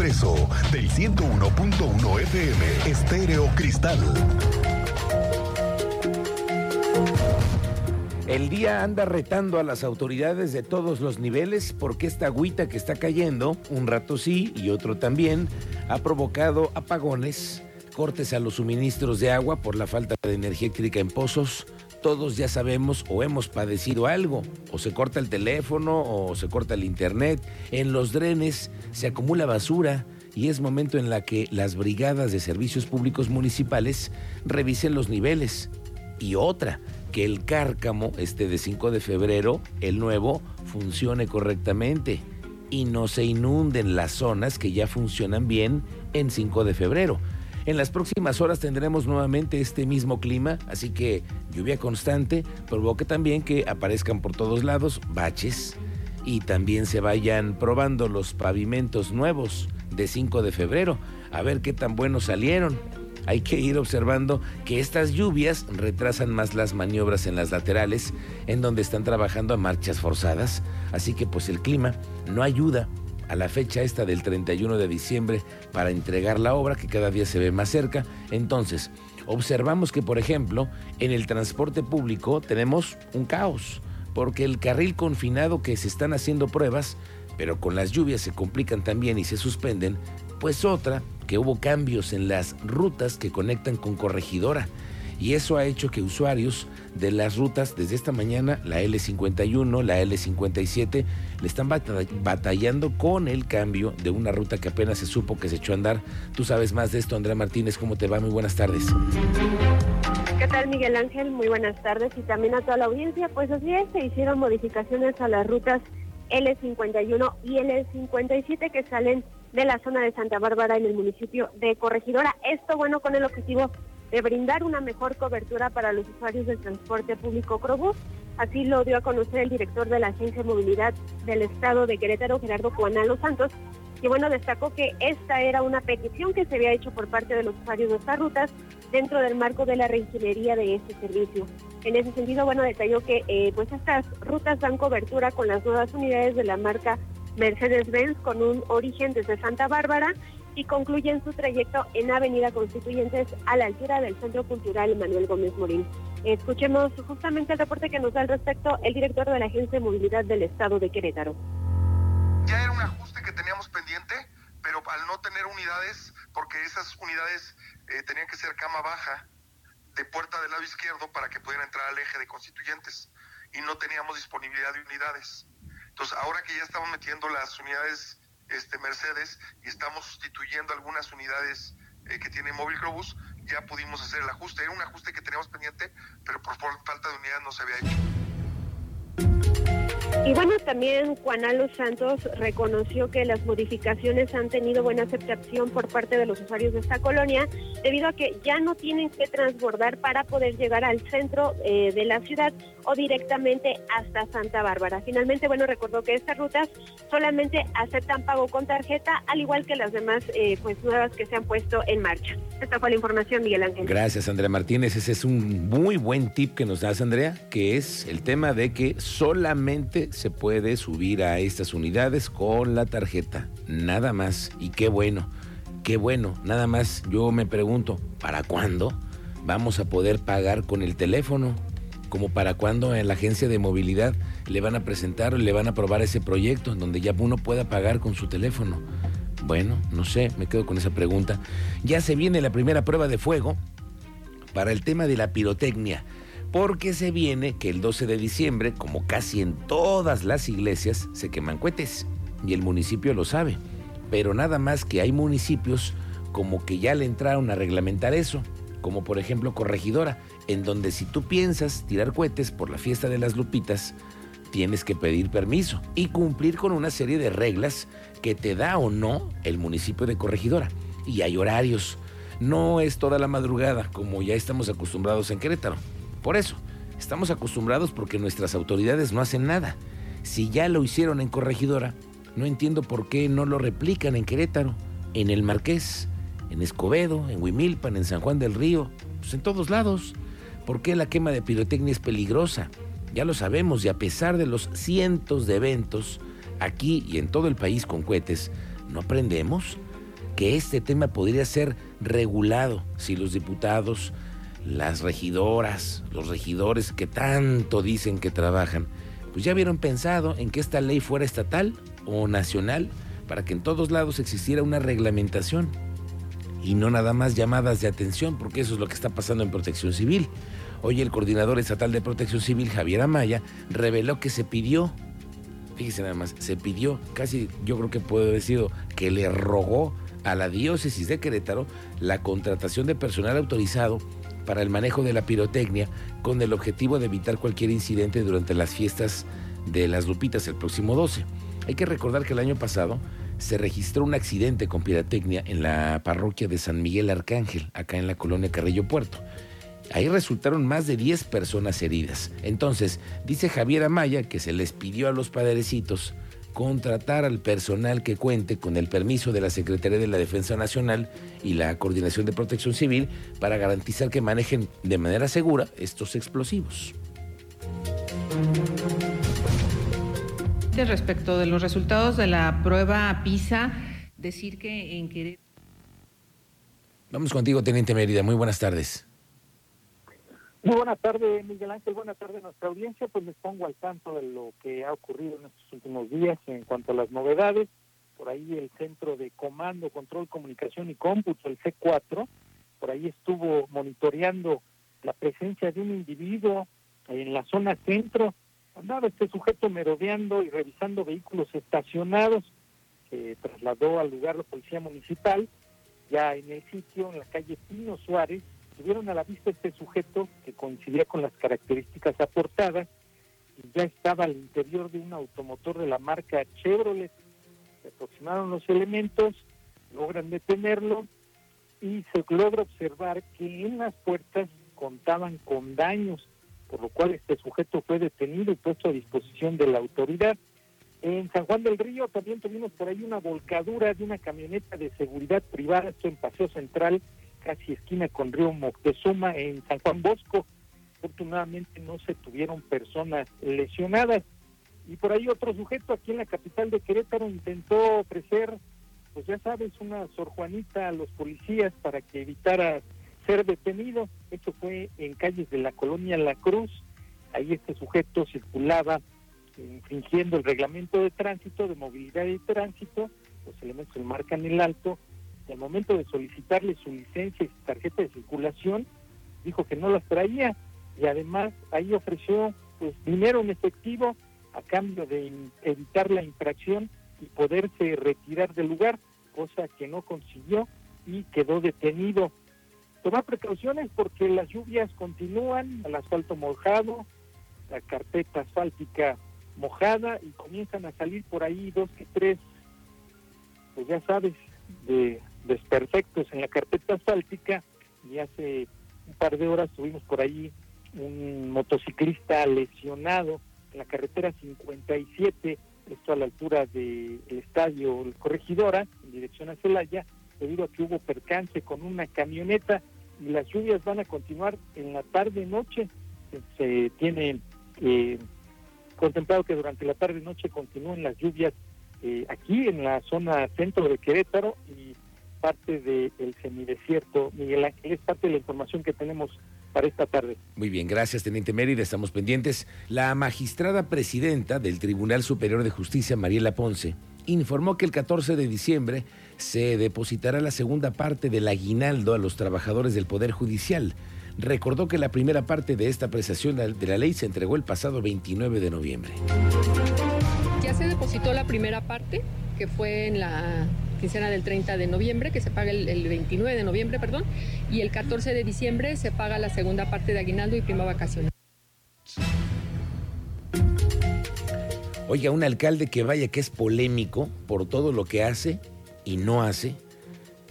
Del 101.1 FM Estéreo Cristal. El día anda retando a las autoridades de todos los niveles porque esta agüita que está cayendo, un rato sí y otro también, ha provocado apagones, cortes a los suministros de agua por la falta de energía eléctrica en pozos. Todos ya sabemos o hemos padecido algo, o se corta el teléfono o se corta el internet. En los drenes se acumula basura y es momento en la que las brigadas de servicios públicos municipales revisen los niveles. Y otra, que el cárcamo, este de 5 de febrero, el nuevo, funcione correctamente y no se inunden las zonas que ya funcionan bien en 5 de febrero. En las próximas horas tendremos nuevamente este mismo clima, así que lluvia constante provoca también que aparezcan por todos lados baches y también se vayan probando los pavimentos nuevos de 5 de febrero, a ver qué tan buenos salieron. Hay que ir observando que estas lluvias retrasan más las maniobras en las laterales, en donde están trabajando a marchas forzadas. Así que pues el clima no ayuda a la fecha esta del 31 de diciembre para entregar la obra que cada día se ve más cerca. Entonces, observamos que por ejemplo, en el transporte público tenemos un caos, porque el carril confinado que se están haciendo pruebas, pero con las lluvias se complican también y se suspenden, pues otra que hubo cambios en las rutas que conectan con Corregidora y eso ha hecho que usuarios de las rutas desde esta mañana, la L51, la L57, le están batallando con el cambio de una ruta que apenas se supo que se echó a andar. Tú sabes más de esto, Andrea Martínez, ¿cómo te va? Muy buenas tardes. ¿Qué tal, Miguel Ángel? Muy buenas tardes y también a toda la audiencia. Pues así es, se hicieron modificaciones a las rutas L51 y L57 que salen de la zona de Santa Bárbara en el municipio de Corregidora. Esto, bueno, con el objetivo de brindar una mejor cobertura para los usuarios del transporte público Crobús. Así lo dio a conocer el director de la Agencia de Movilidad del Estado de Querétaro, Gerardo Juanalo Santos, que bueno, destacó que esta era una petición que se había hecho por parte de los usuarios de estas rutas dentro del marco de la reingeniería de este servicio. En ese sentido, bueno, detalló que eh, pues estas rutas dan cobertura con las nuevas unidades de la marca Mercedes-Benz con un origen desde Santa Bárbara y concluyen su trayecto en Avenida Constituyentes a la altura del Centro Cultural Manuel Gómez Morín. Escuchemos justamente el reporte que nos da al respecto el director de la Agencia de Movilidad del Estado de Querétaro. Ya era un ajuste que teníamos pendiente, pero al no tener unidades, porque esas unidades eh, tenían que ser cama baja de puerta del lado izquierdo para que pudieran entrar al eje de constituyentes y no teníamos disponibilidad de unidades. Entonces, ahora que ya estamos metiendo las unidades este, Mercedes y estamos sustituyendo algunas unidades eh, que tiene Móvil Globus, ya pudimos hacer el ajuste. Era un ajuste que teníamos pendiente, pero por falta de unidades no se había hecho. Y bueno, también Juan Alo Santos reconoció que las modificaciones han tenido buena aceptación por parte de los usuarios de esta colonia, debido a que ya no tienen que transbordar para poder llegar al centro eh, de la ciudad o directamente hasta Santa Bárbara. Finalmente, bueno, recordó que estas rutas solamente aceptan pago con tarjeta, al igual que las demás eh, pues nuevas que se han puesto en marcha. Esta fue la información, Miguel Ángel. Gracias, Andrea Martínez. Ese es un muy buen tip que nos das, Andrea, que es el tema de que solamente se puede subir a estas unidades con la tarjeta. Nada más. Y qué bueno, qué bueno. Nada más yo me pregunto, ¿para cuándo vamos a poder pagar con el teléfono? Como para cuándo en la agencia de movilidad le van a presentar le van a aprobar ese proyecto donde ya uno pueda pagar con su teléfono. Bueno, no sé, me quedo con esa pregunta. Ya se viene la primera prueba de fuego para el tema de la pirotecnia porque se viene que el 12 de diciembre, como casi en todas las iglesias, se queman cohetes y el municipio lo sabe. Pero nada más que hay municipios como que ya le entraron a reglamentar eso, como por ejemplo Corregidora, en donde si tú piensas tirar cohetes por la fiesta de las Lupitas, tienes que pedir permiso y cumplir con una serie de reglas que te da o no el municipio de Corregidora. Y hay horarios. No es toda la madrugada como ya estamos acostumbrados en Querétaro. Por eso, estamos acostumbrados porque nuestras autoridades no hacen nada. Si ya lo hicieron en Corregidora, no entiendo por qué no lo replican en Querétaro, en el Marqués, en Escobedo, en Huimilpan, en San Juan del Río, pues en todos lados. ¿Por qué la quema de pirotecnia es peligrosa? Ya lo sabemos y a pesar de los cientos de eventos aquí y en todo el país con cohetes, ¿no aprendemos? que este tema podría ser regulado si los diputados, las regidoras, los regidores que tanto dicen que trabajan, pues ya vieron pensado en que esta ley fuera estatal o nacional para que en todos lados existiera una reglamentación y no nada más llamadas de atención, porque eso es lo que está pasando en protección civil. Hoy el coordinador estatal de protección civil, Javier Amaya, reveló que se pidió, fíjese nada más, se pidió, casi yo creo que puedo decir que le rogó a la diócesis de Querétaro la contratación de personal autorizado para el manejo de la pirotecnia con el objetivo de evitar cualquier incidente durante las fiestas de las Lupitas el próximo 12. Hay que recordar que el año pasado se registró un accidente con pirotecnia en la parroquia de San Miguel Arcángel, acá en la colonia Carrillo Puerto. Ahí resultaron más de 10 personas heridas. Entonces, dice Javier Amaya que se les pidió a los padrecitos contratar al personal que cuente con el permiso de la Secretaría de la Defensa Nacional y la Coordinación de Protección Civil para garantizar que manejen de manera segura estos explosivos. Respecto de los resultados de la prueba PISA, decir que en Querétaro... Vamos contigo, Teniente Mérida. Muy buenas tardes. Muy buenas tardes, Miguel Ángel. Buenas tardes a nuestra audiencia. Pues les pongo al tanto de lo que ha ocurrido en estos últimos días en cuanto a las novedades. Por ahí el Centro de Comando, Control, Comunicación y Cómputo, el C4, por ahí estuvo monitoreando la presencia de un individuo en la zona centro andaba este sujeto merodeando y revisando vehículos estacionados, que trasladó al lugar la policía municipal, ya en el sitio, en la calle Pino Suárez, tuvieron a la vista este sujeto que coincidía con las características aportadas y ya estaba al interior de un automotor de la marca Chevrolet. Se aproximaron los elementos, logran detenerlo y se logra observar que en las puertas contaban con daños por lo cual este sujeto fue detenido y puesto a disposición de la autoridad. En San Juan del Río también tuvimos por ahí una volcadura de una camioneta de seguridad privada, esto en Paseo Central, casi esquina con Río Moctezuma, en San Juan Bosco. Afortunadamente no se tuvieron personas lesionadas. Y por ahí otro sujeto aquí en la capital de Querétaro intentó ofrecer, pues ya sabes, una Sor Juanita a los policías para que evitara ser detenido. Esto fue en calles de la colonia La Cruz. Ahí este sujeto circulaba infringiendo el reglamento de tránsito, de movilidad y tránsito. Los elementos le marcan el alto. Al momento de solicitarle su licencia y su tarjeta de circulación, dijo que no las traía y además ahí ofreció pues dinero en efectivo a cambio de evitar la infracción y poderse retirar del lugar, cosa que no consiguió y quedó detenido. Tomar precauciones porque las lluvias continúan, el asfalto mojado, la carpeta asfáltica mojada y comienzan a salir por ahí dos que tres, pues ya sabes, de desperfectos en la carpeta asfáltica y hace un par de horas tuvimos por ahí un motociclista lesionado en la carretera 57, esto a la altura del estadio Corregidora, en dirección a Celaya, debido a que hubo percance con una camioneta y las lluvias van a continuar en la tarde-noche. Se tiene eh, contemplado que durante la tarde-noche continúen las lluvias eh, aquí en la zona centro de Querétaro parte del semidesierto. Miguel Ángel, es parte de la información que tenemos para esta tarde. Muy bien, gracias, Teniente Mérida. Estamos pendientes. La magistrada presidenta del Tribunal Superior de Justicia, Mariela Ponce, informó que el 14 de diciembre se depositará la segunda parte del aguinaldo a los trabajadores del Poder Judicial. Recordó que la primera parte de esta apreciación de la ley se entregó el pasado 29 de noviembre. Ya se depositó la primera parte, que fue en la quincena del 30 de noviembre, que se paga el, el, 29 de noviembre, perdón, y el 14 de diciembre se paga la segunda parte de aguinaldo y prima vacacional. Oiga, un alcalde que vaya que es polémico por todo lo que hace y no hace.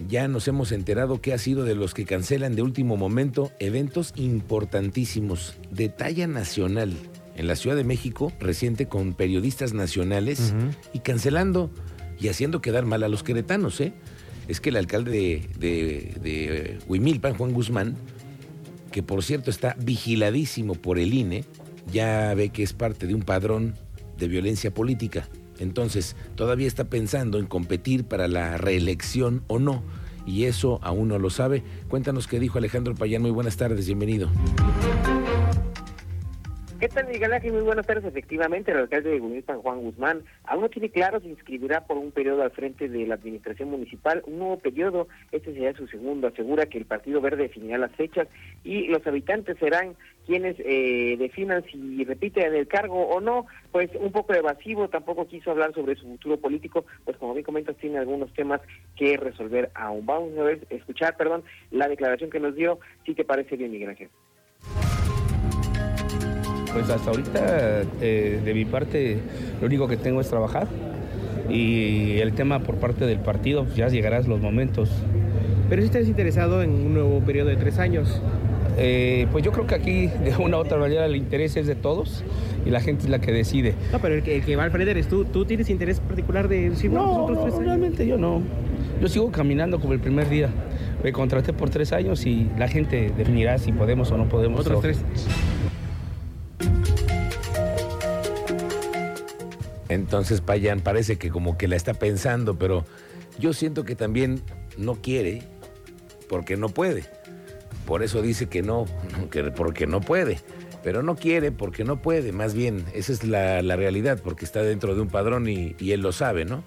Ya nos hemos enterado que ha sido de los que cancelan de último momento eventos importantísimos de talla nacional en la Ciudad de México, reciente con periodistas nacionales y cancelando y haciendo quedar mal a los queretanos. ¿eh? Es que el alcalde de, de, Huimilpan, Juan Guzmán, que por cierto está vigiladísimo por el INE, ya ve que es parte de un padrón de violencia política. Entonces, todavía está pensando en competir para la reelección o no. Y eso aún no lo sabe. Cuéntanos qué dijo Alejandro Payán. Muy buenas tardes, bienvenido. ¿Qué tal, Miguel Ángel? Muy buenas tardes. Efectivamente, el alcalde de Guadalajara, Juan Guzmán, aún no tiene claro si inscribirá por un periodo al frente de la administración municipal, un nuevo periodo, este será su segundo. Asegura que el Partido Verde definirá las fechas y los habitantes serán quienes eh, definan si repite el cargo o no. Pues un poco evasivo, tampoco quiso hablar sobre su futuro político, pues como bien comentas, tiene algunos temas que resolver aún. Vamos a ver, escuchar, perdón, la declaración que nos dio. Sí te parece bien, Miguel Ángel. Pues hasta ahorita, eh, de mi parte, lo único que tengo es trabajar. Y el tema por parte del partido, pues, ya llegarán los momentos. Pero si estás interesado en un nuevo periodo de tres años. Eh, pues yo creo que aquí, de una u otra manera, el interés es de todos y la gente es la que decide. No, pero el que, va al frente eres tú. ¿Tú tienes interés particular de decir, no, no, no realmente yo no. Yo sigo caminando como el primer día. Me contraté por tres años y la gente definirá si podemos o no podemos. Otros tres. Entonces Payán parece que como que la está pensando, pero yo siento que también no quiere porque no puede. Por eso dice que no, que porque no puede. Pero no quiere porque no puede, más bien, esa es la, realidad, porque está dentro de un padrón y él lo sabe, ¿no?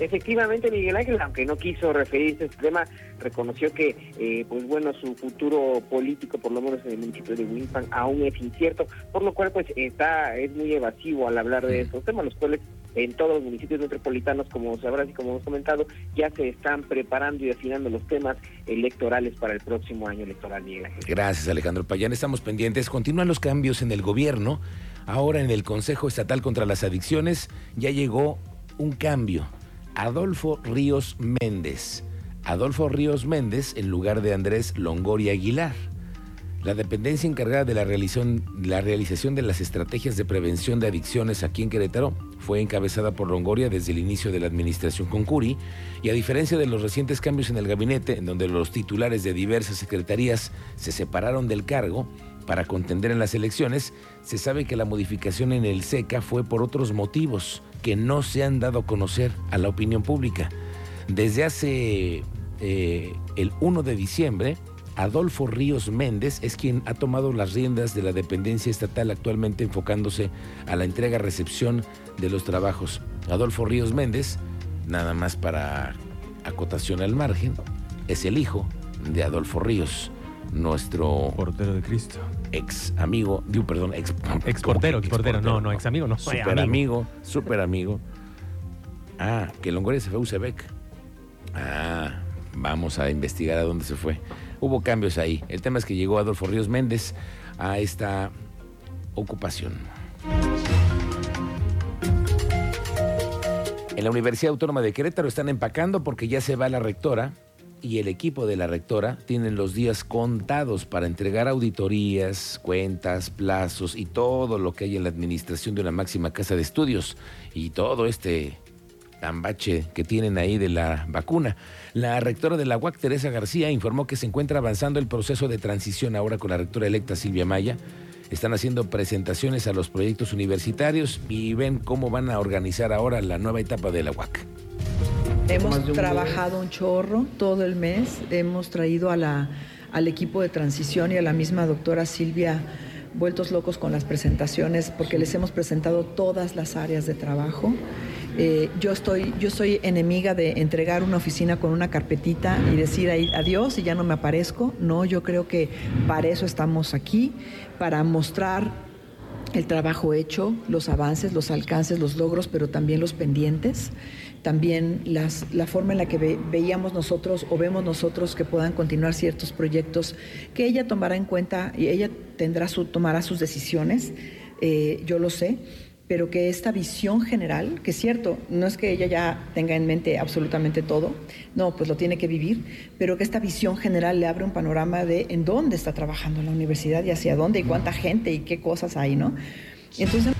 Efectivamente, Miguel Ángel, aunque no quiso referirse a este tema, reconoció que, eh, pues bueno, su futuro político, por lo menos en el municipio de Winspan, aún es incierto, por lo cual, pues, está es muy evasivo al hablar de estos temas, los cuales en todos los municipios metropolitanos, como sabrás y como hemos comentado, ya se están preparando y afinando los temas electorales para el próximo año electoral, Miguel Ángel. Gracias, Alejandro Payán. Estamos pendientes. Continúan los cambios en el gobierno. Ahora en el Consejo Estatal contra las Adicciones ya llegó un cambio Adolfo Ríos Méndez. Adolfo Ríos Méndez en lugar de Andrés Longoria Aguilar. La dependencia encargada de la realización, de las estrategias de prevención de adicciones aquí en Querétaro fue encabezada por Longoria desde el inicio de la administración con Curi y a diferencia de los recientes cambios en el gabinete, en donde los titulares de diversas secretarías se separaron del cargo, para contender en las elecciones, se sabe que la modificación en el SECA fue por otros motivos que no se han dado a conocer a la opinión pública. Desde hace eh, el 1 de diciembre, Adolfo Ríos Méndez es quien ha tomado las riendas de la dependencia estatal actualmente enfocándose a la entrega-recepción de los trabajos. Adolfo Ríos Méndez, nada más para acotación al margen, es el hijo de Adolfo Ríos, nuestro portero de Cristo ex amigo, digo, perdón, ex, ex portero, ex portero, no, no, ex amigo, no. Super amigo, super amigo. Ah, que Longoria se fue a Ucebec. Ah, vamos a investigar a dónde se fue. Hubo cambios ahí. El tema es que llegó Adolfo Ríos Méndez a esta ocupación. En la Universidad Autónoma de Querétaro están empacando porque ya se va la rectora y el equipo de la rectora tienen los días contados para entregar auditorías, cuentas, plazos y todo lo que hay en la administración de una máxima casa de estudios y todo este ambache que tienen ahí de la vacuna. La rectora de la UAC, Teresa García, informó que se encuentra avanzando el proceso de transición ahora con la rectora electa Silvia Maya. Están haciendo presentaciones a los proyectos universitarios y ven cómo van a organizar ahora la nueva etapa de la UAC. Hemos trabajado un chorro todo el mes, hemos traído a la, al equipo de transición y a la misma doctora Silvia vueltos locos con las presentaciones porque les hemos presentado todas las áreas de trabajo. Eh, yo, estoy, yo soy enemiga de entregar una oficina con una carpetita y decir ahí adiós y ya no me aparezco. No, yo creo que para eso estamos aquí, para mostrar el trabajo hecho, los avances, los alcances, los logros, pero también los pendientes también las, la forma en la que veíamos nosotros o vemos nosotros que puedan continuar ciertos proyectos que ella tomará en cuenta y ella tendrá su, tomará sus decisiones, eh, yo lo sé, pero que esta visión general, que es cierto, no es que ella ya tenga en mente absolutamente todo, no, pues lo tiene que vivir, pero que esta visión general le abre un panorama de en dónde está trabajando la universidad y hacia dónde y cuánta gente y qué cosas hay, ¿no? Entonces...